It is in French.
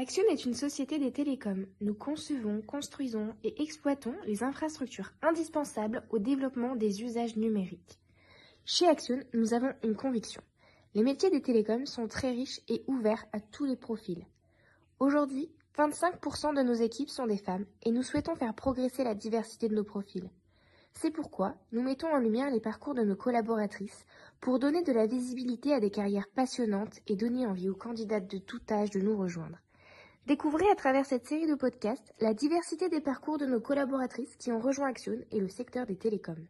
Action est une société des télécoms. Nous concevons, construisons et exploitons les infrastructures indispensables au développement des usages numériques. Chez Action, nous avons une conviction. Les métiers des télécoms sont très riches et ouverts à tous les profils. Aujourd'hui, 25% de nos équipes sont des femmes et nous souhaitons faire progresser la diversité de nos profils. C'est pourquoi nous mettons en lumière les parcours de nos collaboratrices pour donner de la visibilité à des carrières passionnantes et donner envie aux candidates de tout âge de nous rejoindre. Découvrez à travers cette série de podcasts la diversité des parcours de nos collaboratrices qui ont rejoint Action et le secteur des télécoms.